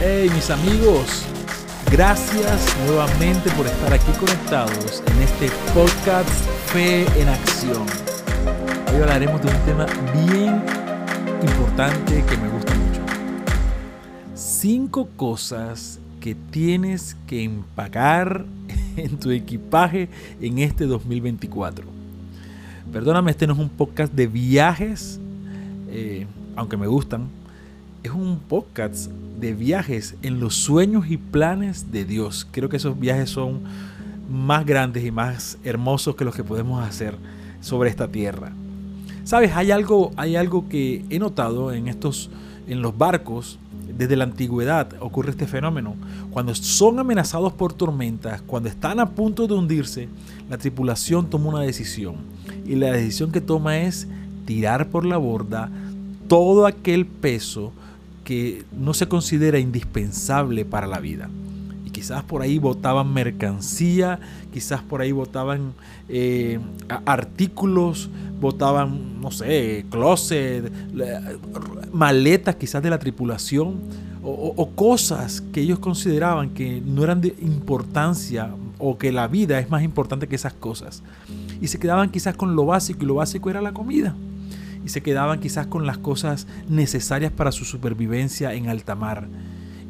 Hey mis amigos, gracias nuevamente por estar aquí conectados en este podcast Fe en Acción. Hoy hablaremos de un tema bien importante que me gusta mucho. Cinco cosas que tienes que empacar en tu equipaje en este 2024. Perdóname, este no es un podcast de viajes, eh, aunque me gustan. Es un podcast de viajes en los sueños y planes de Dios. Creo que esos viajes son más grandes y más hermosos que los que podemos hacer sobre esta tierra. Sabes, hay algo, hay algo que he notado en estos, en los barcos desde la antigüedad ocurre este fenómeno. Cuando son amenazados por tormentas, cuando están a punto de hundirse, la tripulación toma una decisión. Y la decisión que toma es tirar por la borda todo aquel peso que no se considera indispensable para la vida. Y quizás por ahí botaban mercancía, quizás por ahí botaban eh, artículos, botaban, no sé, closet, maletas quizás de la tripulación, o, o cosas que ellos consideraban que no eran de importancia o que la vida es más importante que esas cosas. Y se quedaban quizás con lo básico y lo básico era la comida se quedaban quizás con las cosas necesarias para su supervivencia en alta mar.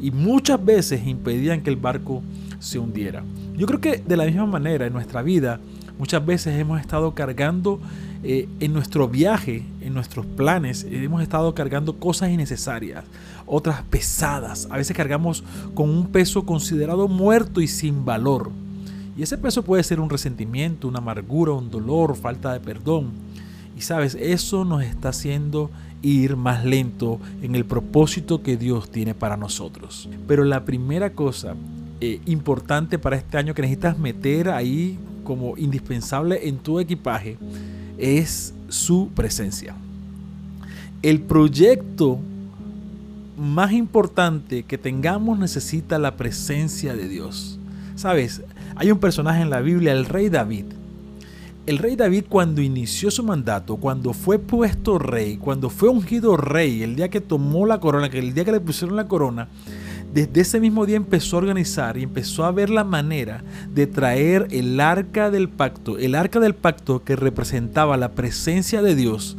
Y muchas veces impedían que el barco se hundiera. Yo creo que de la misma manera en nuestra vida muchas veces hemos estado cargando eh, en nuestro viaje, en nuestros planes, hemos estado cargando cosas innecesarias, otras pesadas. A veces cargamos con un peso considerado muerto y sin valor. Y ese peso puede ser un resentimiento, una amargura, un dolor, falta de perdón. Y sabes, eso nos está haciendo ir más lento en el propósito que Dios tiene para nosotros. Pero la primera cosa eh, importante para este año que necesitas meter ahí como indispensable en tu equipaje es su presencia. El proyecto más importante que tengamos necesita la presencia de Dios. Sabes, hay un personaje en la Biblia, el rey David, el rey David cuando inició su mandato, cuando fue puesto rey, cuando fue ungido rey, el día que tomó la corona, el día que le pusieron la corona, desde ese mismo día empezó a organizar y empezó a ver la manera de traer el arca del pacto, el arca del pacto que representaba la presencia de Dios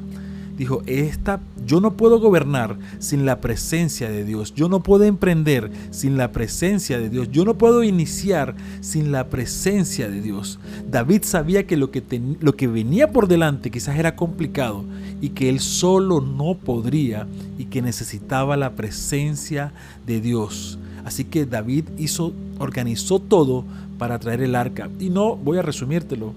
dijo, esta, yo no puedo gobernar sin la presencia de Dios, yo no puedo emprender sin la presencia de Dios, yo no puedo iniciar sin la presencia de Dios. David sabía que lo que, lo que venía por delante quizás era complicado y que él solo no podría y que necesitaba la presencia de Dios. Así que David hizo, organizó todo para traer el arca. Y no voy a resumírtelo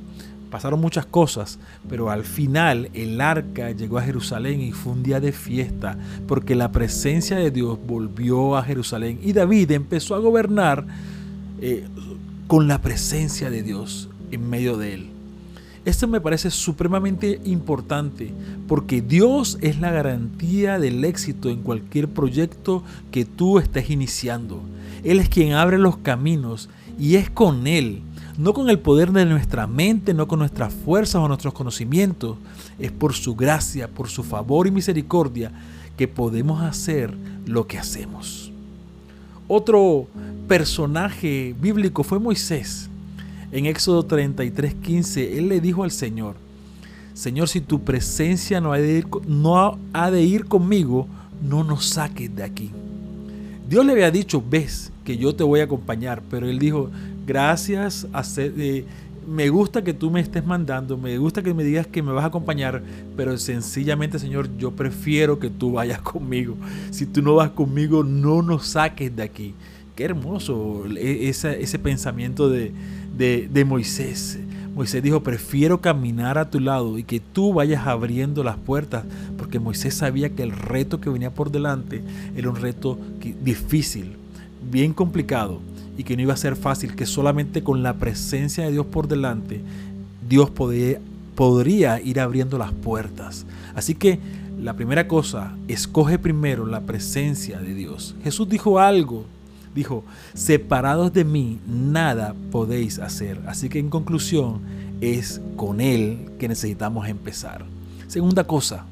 pasaron muchas cosas, pero al final el arca llegó a Jerusalén y fue un día de fiesta, porque la presencia de Dios volvió a Jerusalén y David empezó a gobernar eh, con la presencia de Dios en medio de él. Esto me parece supremamente importante porque Dios es la garantía del éxito en cualquier proyecto que tú estés iniciando. Él es quien abre los caminos y es con Él no con el poder de nuestra mente, no con nuestras fuerzas o nuestros conocimientos, es por su gracia, por su favor y misericordia que podemos hacer lo que hacemos. Otro personaje bíblico fue Moisés. En Éxodo 33:15, él le dijo al Señor, Señor, si tu presencia no ha de ir, no ha de ir conmigo, no nos saques de aquí. Dios le había dicho, ves que yo te voy a acompañar, pero él dijo, gracias, eh, me gusta que tú me estés mandando, me gusta que me digas que me vas a acompañar, pero sencillamente, Señor, yo prefiero que tú vayas conmigo. Si tú no vas conmigo, no nos saques de aquí. Qué hermoso e, ese, pensamiento de, de Moisés. Moisés dijo, prefiero caminar a tu lado y que tú vayas abriendo las puertas, porque Moisés sabía que el reto que venía por delante era un reto difícil, bien complicado, y que no iba a ser fácil, que solamente con la presencia de Dios por delante, Dios podría ir abriendo las puertas. Así que la primera cosa, escoge primero la presencia de Dios. Jesús dijo algo, dijo, separados de mí, nada podéis hacer. Así que en conclusión, es con Él que necesitamos empezar. Segunda cosa,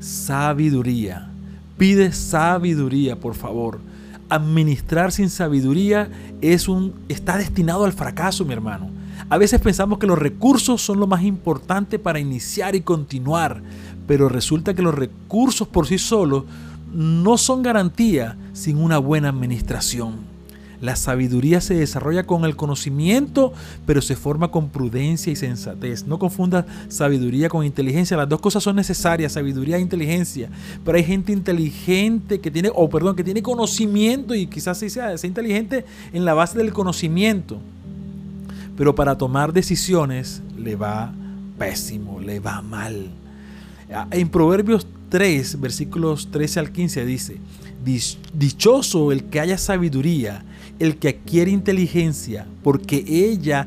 sabiduría. Pide sabiduría, por favor Administrar sin sabiduría es un, está destinado al fracaso, mi hermano. A veces pensamos que los recursos son lo más importante para iniciar y continuar, pero resulta que los recursos por sí solos no son garantía sin una buena administración. La sabiduría se desarrolla con el conocimiento, pero se forma con prudencia y sensatez. No confundas sabiduría con inteligencia. Las dos cosas son necesarias, sabiduría e inteligencia. Pero hay gente inteligente que tiene, o perdón, que tiene conocimiento y quizás sea, sea inteligente en la base del conocimiento. Pero para tomar decisiones le va pésimo, le va mal. En Proverbios 3, versículos 13 al 15 dice, dichoso el que haya sabiduría el que adquiere inteligencia, porque ella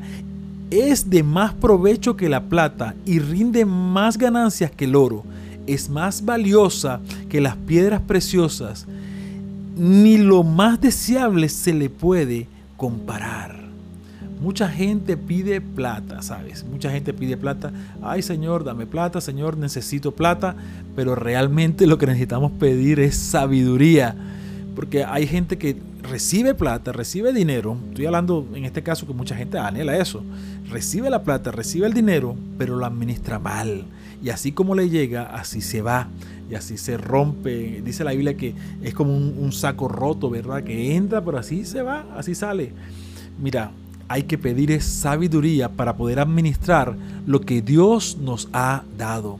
es de más provecho que la plata y rinde más ganancias que el oro. Es más valiosa que las piedras preciosas. Ni lo más deseable se le puede comparar. Mucha gente pide plata, ¿sabes? Mucha gente pide plata. Ay, Señor, dame plata, Señor, necesito plata. Pero realmente lo que necesitamos pedir es sabiduría. Porque hay gente que recibe plata, recibe dinero, estoy hablando en este caso que mucha gente anhela eso, recibe la plata, recibe el dinero, pero lo administra mal. Y así como le llega, así se va. Y así se rompe. Dice la Biblia que es como un, saco roto, ¿verdad? Que entra, pero así se va, así sale. Mira, hay que pedir sabiduría para poder administrar lo que Dios nos ha dado.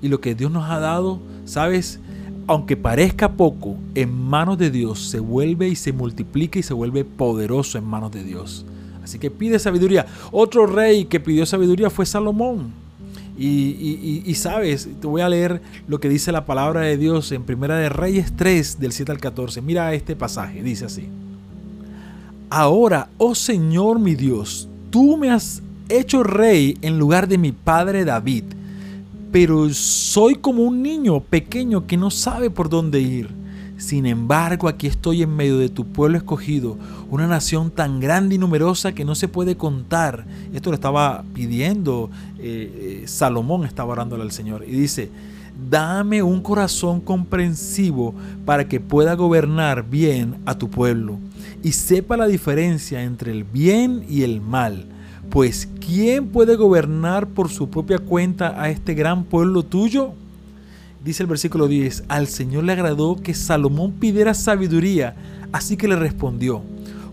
Y lo que Dios nos ha dado, ¿sabes? Aunque parezca poco, en manos de Dios se vuelve y se multiplica y se vuelve poderoso en manos de Dios. Así que pide sabiduría. Otro rey que pidió sabiduría fue Salomón. Y, sabes, te voy a leer lo que dice la palabra de Dios en Primera de Reyes 3, del 7 al 14. Mira este pasaje, dice así. Ahora, oh Señor mi Dios, tú me has hecho rey en lugar de mi padre David pero soy como un niño pequeño que no sabe por dónde ir. Sin embargo, aquí estoy en medio de tu pueblo escogido, una nación tan grande y numerosa que no se puede contar. Esto lo estaba pidiendo eh, eh, Salomón, estaba orándole al Señor. Y dice, dame un corazón comprensivo para que pueda gobernar bien a tu pueblo y sepa la diferencia entre el bien y el mal pues ¿quién puede gobernar por su propia cuenta a este gran pueblo tuyo? Dice el versículo 10, al Señor le agradó que Salomón pidiera sabiduría, así que le respondió,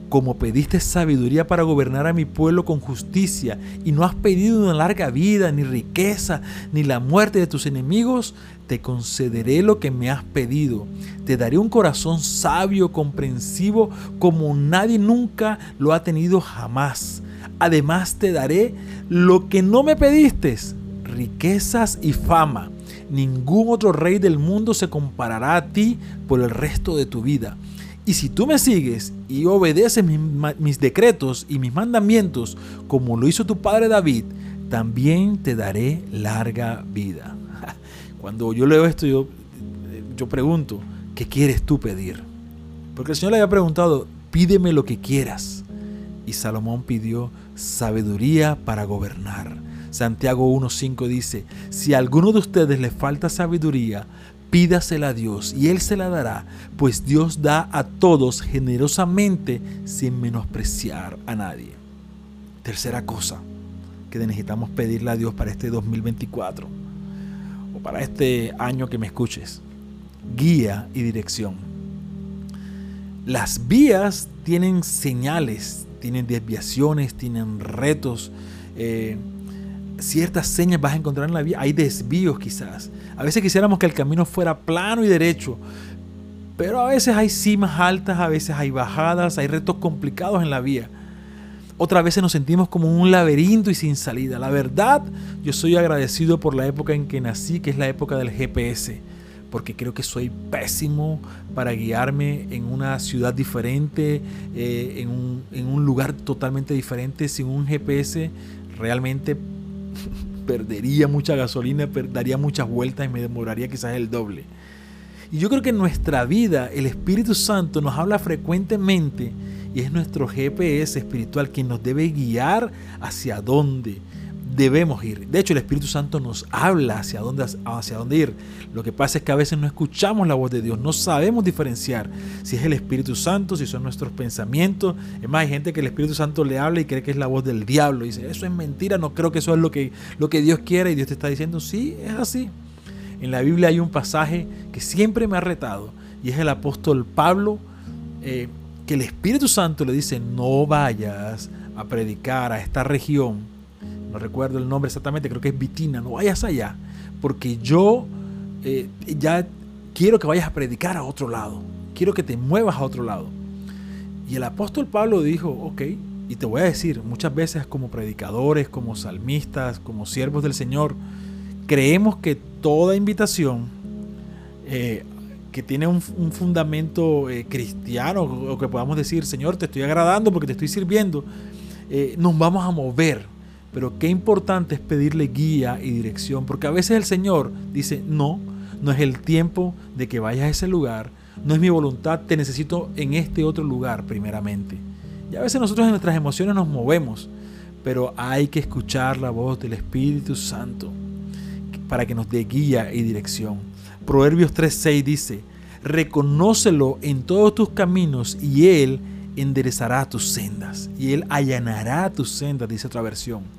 como pediste sabiduría para gobernar a mi pueblo con justicia y no has pedido una larga vida, ni riqueza, ni la muerte de tus enemigos, te concederé lo que me has pedido. Te daré un corazón sabio, comprensivo, como nadie nunca lo ha tenido jamás Además te daré lo que no me pediste, riquezas y fama. Ningún otro rey del mundo se comparará a ti por el resto de tu vida. Y si tú me sigues y obedeces mis, decretos y mis mandamientos, como lo hizo tu padre David, también te daré larga vida. Cuando yo leo esto, yo, yo pregunto, ¿qué quieres tú pedir? Porque el Señor le había preguntado, pídeme lo que quieras. Y Salomón pidió sabiduría para gobernar. Santiago 1.5 dice, si a alguno de ustedes le falta sabiduría, pídasela a Dios y Él se la dará, pues Dios da a todos generosamente sin menospreciar a nadie. Tercera cosa que necesitamos pedirle a Dios para este 2024 o para este año que me escuches, guía y dirección. Las vías tienen señales, tienen desviaciones, tienen retos. Eh, ciertas señas vas a encontrar en la vía. Hay desvíos quizás. A veces quisiéramos que el camino fuera plano y derecho. Pero a veces hay cimas altas, a veces hay bajadas, hay retos complicados en la vía. Otras veces nos sentimos como un laberinto y sin salida. La verdad, yo soy agradecido por la época en que nací, que es la época del GPS porque creo que soy pésimo para guiarme en una ciudad diferente, eh, en, un, en, un, lugar totalmente diferente, sin un GPS. Realmente perdería mucha gasolina, daría muchas vueltas y me demoraría quizás el doble. Y yo creo que en nuestra vida el Espíritu Santo nos habla frecuentemente y es nuestro GPS espiritual quien nos debe guiar hacia dónde debemos ir. De hecho, el Espíritu Santo nos habla hacia dónde, hacia dónde ir. Lo que pasa es que a veces no escuchamos la voz de Dios, no sabemos diferenciar si es el Espíritu Santo, si son nuestros pensamientos. Es más, hay gente que el Espíritu Santo le habla y cree que es la voz del diablo. Y dice, eso es mentira, no creo que eso es lo que, lo que Dios quiere. Y Dios te está diciendo, sí, es así. En la Biblia hay un pasaje que siempre me ha retado y es el apóstol Pablo, eh, que el Espíritu Santo le dice, no vayas a predicar a esta región no recuerdo el nombre exactamente, creo que es Vitina, no vayas allá, porque yo eh, ya quiero que vayas a predicar a otro lado, quiero que te muevas a otro lado. Y el apóstol Pablo dijo, ok, y te voy a decir, muchas veces como predicadores, como salmistas, como siervos del Señor, creemos que toda invitación eh, que tiene un, fundamento eh, cristiano, o que podamos decir, Señor, te estoy agradando porque te estoy sirviendo, nos vamos a mover pero qué importante es pedirle guía y dirección, porque a veces el Señor dice, no, no es el tiempo de que vayas a ese lugar, no es mi voluntad, te necesito en este otro lugar primeramente. Y a veces nosotros en nuestras emociones nos movemos, pero hay que escuchar la voz del Espíritu Santo para que nos dé guía y dirección. Proverbios 3:6 dice, reconócelo en todos tus caminos y Él enderezará tus sendas y Él allanará tus sendas, dice otra versión.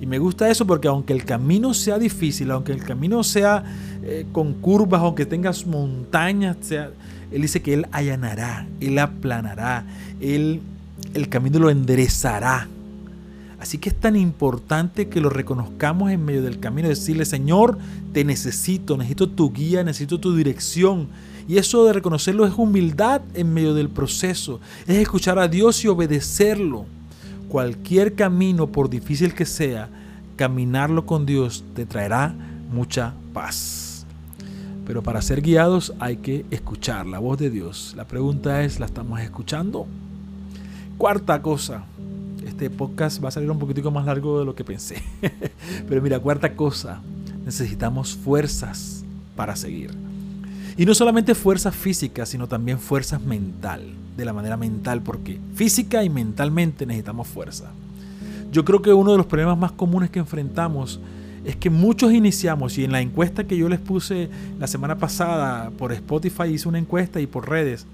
Y me gusta eso porque aunque el camino sea difícil, aunque el camino sea eh, con curvas, aunque tengas montañas, Él dice que Él allanará, Él aplanará, Él el camino lo enderezará. Así que es tan importante que lo reconozcamos en medio del camino, decirle, Señor, te necesito, necesito tu guía, necesito tu dirección. Y eso de reconocerlo es humildad en medio del proceso, es escuchar a Dios y obedecerlo. Cualquier camino, por difícil que sea, caminarlo con Dios te traerá mucha paz. Pero para ser guiados hay que escuchar la voz de Dios. La pregunta es, ¿la estamos escuchando? Cuarta cosa, este podcast va a salir un poquitico más largo de lo que pensé. Pero mira, cuarta cosa, necesitamos fuerzas para seguir. Y no solamente fuerzas físicas, sino también fuerzas mental, de la manera mental, porque física y mentalmente necesitamos fuerza. Yo creo que uno de los problemas más comunes que enfrentamos es que muchos iniciamos, y en la encuesta que yo les puse la semana pasada por Spotify hice una encuesta y por redes,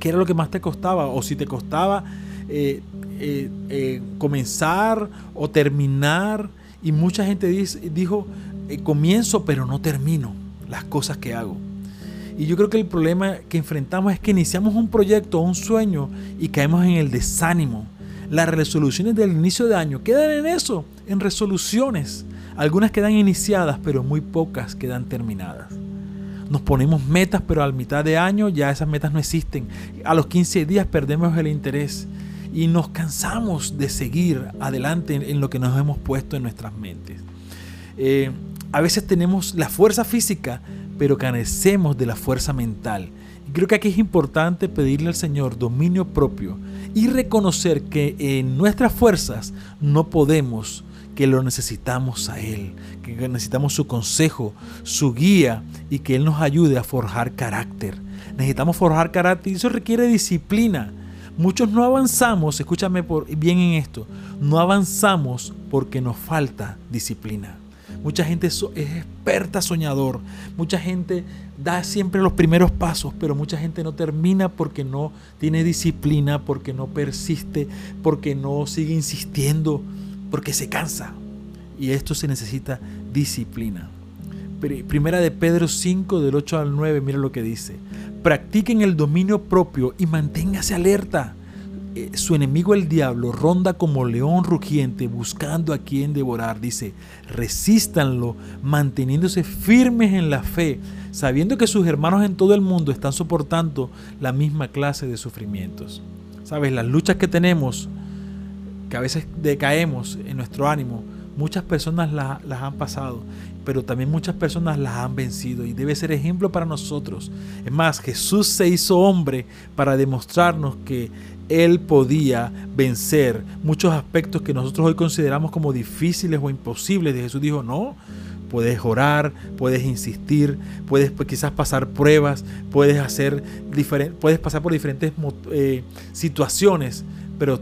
¿qué era lo que más te costaba? O si te costaba eh, eh, eh, comenzar o terminar. Y mucha gente dijo, comienzo pero no termino las cosas que hago. Y yo creo que el problema que enfrentamos es que iniciamos un proyecto un sueño y caemos en el desánimo. Las resoluciones del inicio de año quedan en eso, en resoluciones. Algunas quedan iniciadas, pero muy pocas quedan terminadas. Nos ponemos metas, pero a mitad de año ya esas metas no existen. A los 15 días perdemos el interés y nos cansamos de seguir adelante en, lo que nos hemos puesto en nuestras mentes. Eh, a veces tenemos la fuerza física, pero carecemos de la fuerza mental. Y creo que aquí es importante pedirle al Señor dominio propio y reconocer que en nuestras fuerzas no podemos, que lo necesitamos a Él, que necesitamos su consejo, su guía y que Él nos ayude a forjar carácter. Necesitamos forjar carácter y eso requiere disciplina. Muchos no avanzamos, escúchame por, bien en esto, no avanzamos porque nos falta disciplina. Mucha gente es experta soñador. Mucha gente da siempre los primeros pasos, pero mucha gente no termina porque no tiene disciplina, porque no persiste, porque no sigue insistiendo, porque se cansa. Y esto se necesita disciplina. Primera de Pedro 5 del 8 al 9, mira lo que dice. Practiquen el dominio propio y manténgase alerta eh, su enemigo el diablo ronda como león rugiente buscando a quien devorar. Dice, resístanlo manteniéndose firmes en la fe, sabiendo que sus hermanos en todo el mundo están soportando la misma clase de sufrimientos. Sabes, las luchas que tenemos, que a veces decaemos en nuestro ánimo, muchas personas las han pasado, pero también muchas personas las han vencido y debe ser ejemplo para nosotros. Es más, Jesús se hizo hombre para demostrarnos que él podía vencer muchos aspectos que nosotros hoy consideramos como difíciles o imposibles. Y Jesús dijo, no, puedes orar, puedes insistir, puedes pues, quizás pasar pruebas, puedes, hacer puedes pasar por diferentes eh, situaciones, pero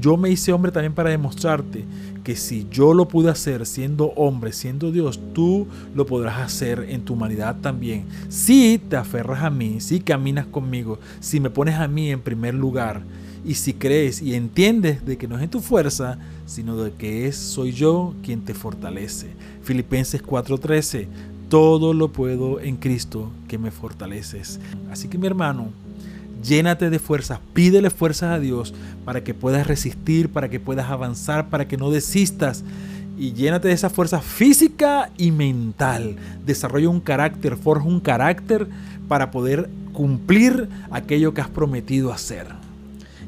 yo me hice hombre también para demostrarte que si yo lo pude hacer siendo hombre, siendo Dios, tú lo podrás hacer en tu humanidad también. Si te aferras a mí, si caminas conmigo, si me pones a mí en primer lugar y si crees y entiendes de que no es en tu fuerza, sino de que es soy yo quien te fortalece. Filipenses 4:13, todo lo puedo en Cristo que me fortaleces. Así que mi hermano, llénate de fuerzas, pídele fuerzas a Dios para que puedas resistir, para que puedas avanzar, para que no desistas. Y llénate de esa fuerza física y mental. Desarrolla un carácter, forja un carácter para poder cumplir aquello que has prometido hacer.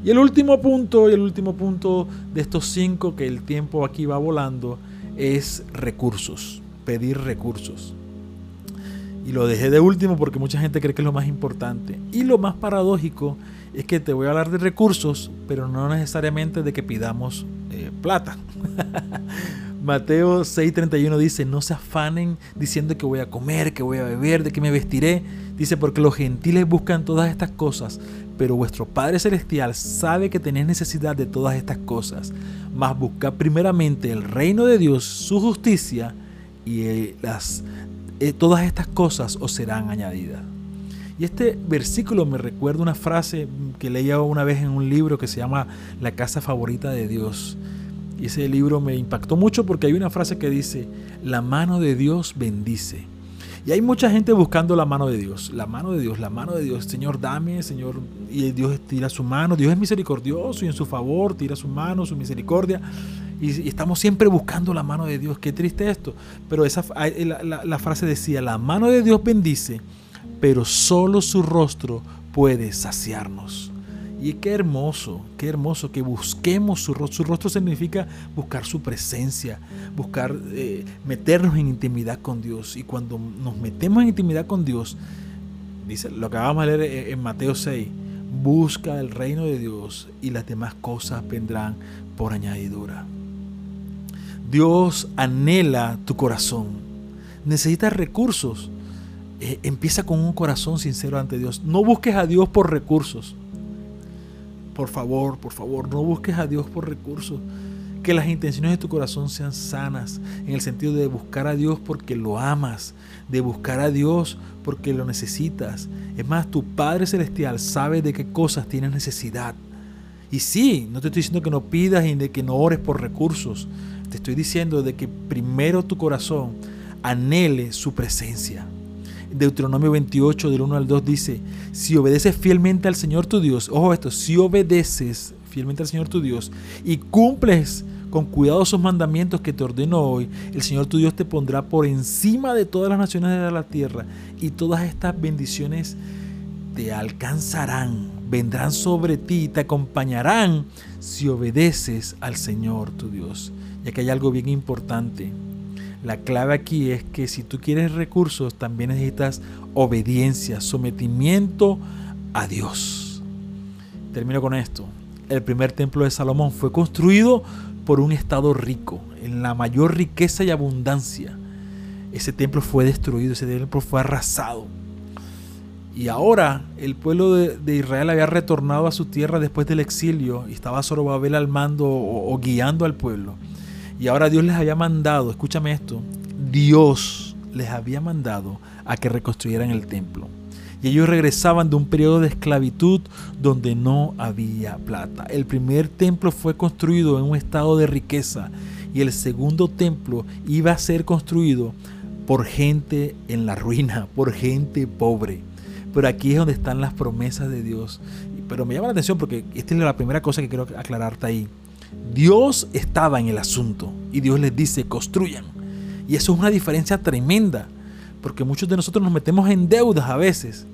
Y el último punto, y el último punto de estos cinco, que el tiempo aquí va volando, es recursos, pedir recursos. Y lo dejé de último porque mucha gente cree que es lo más importante. Y lo más paradójico es que te voy a hablar de recursos, pero no necesariamente de que pidamos eh, plata. Mateo 6:31 dice, no se afanen diciendo que voy a comer, que voy a beber, de que me vestiré. Dice, porque los gentiles buscan todas estas cosas, pero vuestro Padre Celestial sabe que tenéis necesidad de todas estas cosas. Mas buscad primeramente el reino de Dios, su justicia, y eh, las eh, todas estas cosas os serán añadidas. Y este versículo me recuerda una frase que leía una vez en un libro que se llama La casa favorita de Dios. Y ese libro me impactó mucho porque hay una frase que dice, la mano de Dios bendice. Y hay mucha gente buscando la mano de Dios, la mano de Dios, la mano de Dios. Señor, dame, Señor. Y Dios tira su mano. Dios es misericordioso y en su favor tira su mano, su misericordia y, estamos siempre buscando la mano de Dios. Qué triste esto. Pero esa, la, la frase decía, la mano de Dios bendice, pero solo su rostro puede saciarnos. Y qué hermoso, qué hermoso que busquemos su rostro. Su rostro significa buscar su presencia, buscar eh, meternos en intimidad con Dios. Y cuando nos metemos en intimidad con Dios, dice lo que acabamos de leer en Mateo 6, busca el reino de Dios y las demás cosas vendrán por añadidura. Dios anhela tu corazón. Necesitas recursos. Eh, empieza con un corazón sincero ante Dios. No busques a Dios por recursos. Por favor, por favor, no busques a Dios por recursos. Que las intenciones de tu corazón sean sanas, en el sentido de buscar a Dios porque lo amas, de buscar a Dios porque lo necesitas. Es más, tu Padre Celestial sabe de qué cosas tienes necesidad. Y sí, no te estoy diciendo que no pidas y de que no ores por recursos. Te estoy diciendo de que primero tu corazón anhele su presencia. Deuteronomio 28 del 1 al 2 dice, si obedeces fielmente al Señor tu Dios, ojo esto, si obedeces fielmente al Señor tu Dios y cumples con cuidado sus mandamientos que te ordeno hoy, el Señor tu Dios te pondrá por encima de todas las naciones de la tierra y todas estas bendiciones te alcanzarán, vendrán sobre ti y te acompañarán si obedeces al Señor tu Dios. Y aquí hay algo bien importante. La clave aquí es que si tú quieres recursos, también necesitas obediencia, sometimiento a Dios. Termino con esto. El primer templo de Salomón fue construido por un estado rico, en la mayor riqueza y abundancia. Ese templo fue destruido, ese templo fue arrasado. Y ahora el pueblo de, Israel había retornado a su tierra después del exilio y estaba Zorobabel al mando o guiando al pueblo. Y ahora Dios les había mandado, escúchame esto, Dios les había mandado a que reconstruyeran el templo. Y ellos regresaban de un periodo de esclavitud donde no había plata. El primer templo fue construido en un estado de riqueza y el segundo templo iba a ser construido por gente en la ruina, por gente pobre. Pero aquí es donde están las promesas de Dios. Pero me llama la atención porque esta es la primera cosa que quiero aclararte ahí. Dios estaba en el asunto y Dios les dice, construyan. Y eso es una diferencia tremenda, porque muchos de nosotros nos metemos en deudas a veces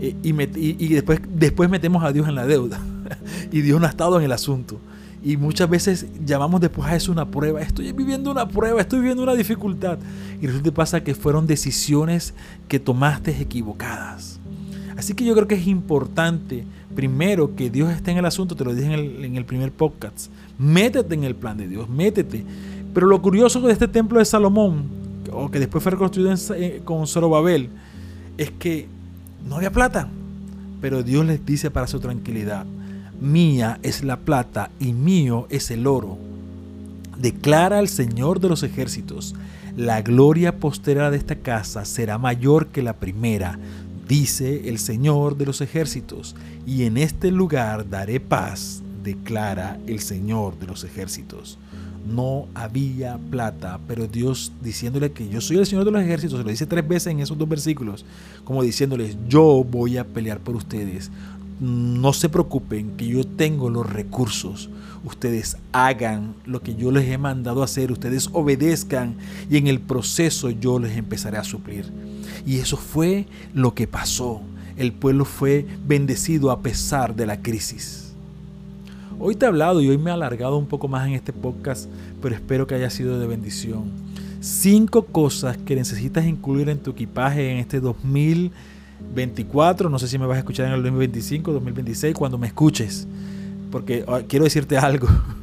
eh, y, después, después metemos a Dios en la deuda y Dios no ha estado en el asunto. Y muchas veces llamamos después a eso una prueba. Estoy viviendo una prueba, estoy viviendo una dificultad. Y resulta que pasa que fueron decisiones que tomaste equivocadas. Así que yo creo que es importante, primero, que Dios esté en el asunto, te lo dije en el, primer podcast, métete en el plan de Dios, métete. Pero lo curioso de este templo de Salomón, o que después fue reconstruido eh, con Zorobabel, es que no había plata. Pero Dios les dice para su tranquilidad, mía es la plata y mío es el oro. Declara el Señor de los ejércitos, la gloria postera de esta casa será mayor que la primera, dice el Señor de los ejércitos, y en este lugar daré paz, declara el Señor de los ejércitos. No había plata, pero Dios diciéndole que yo soy el Señor de los ejércitos, se lo dice tres veces en esos dos versículos, como diciéndoles, yo voy a pelear por ustedes, no se preocupen que yo tengo los recursos. Ustedes hagan lo que yo les he mandado hacer, ustedes obedezcan y en el proceso yo les empezaré a suplir. Y eso fue lo que pasó. El pueblo fue bendecido a pesar de la crisis. Hoy te he hablado y hoy me he alargado un poco más en este podcast, pero espero que haya sido de bendición. Cinco cosas que necesitas incluir en tu equipaje en este 2020 24, no sé si me vas a escuchar en el 2025, 2026, cuando me escuches. Porque quiero decirte algo.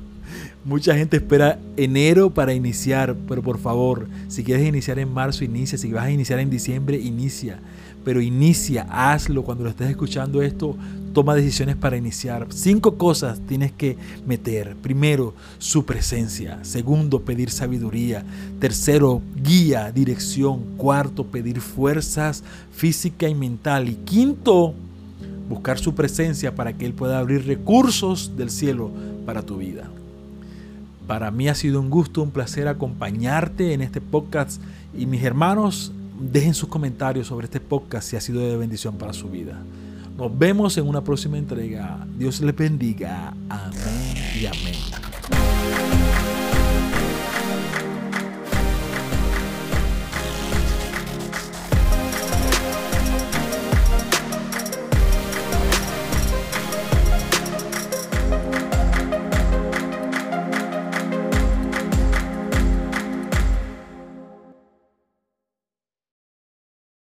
Mucha gente espera enero para iniciar, pero por favor, si quieres iniciar en marzo, inicia. Si vas a iniciar en diciembre, inicia. Pero inicia, hazlo. Cuando lo estés escuchando esto, toma decisiones para iniciar. Cinco cosas tienes que meter. Primero, su presencia. Segundo, pedir sabiduría. Tercero, guía, dirección. Cuarto, pedir fuerzas física y mental. Y quinto, buscar su presencia para que Él pueda abrir recursos del cielo para tu vida. Para mí ha sido un gusto, un placer acompañarte en este podcast y mis hermanos dejen sus comentarios sobre este podcast si ha sido de bendición para su vida. Nos vemos en una próxima entrega. Dios les bendiga. Amén y amén.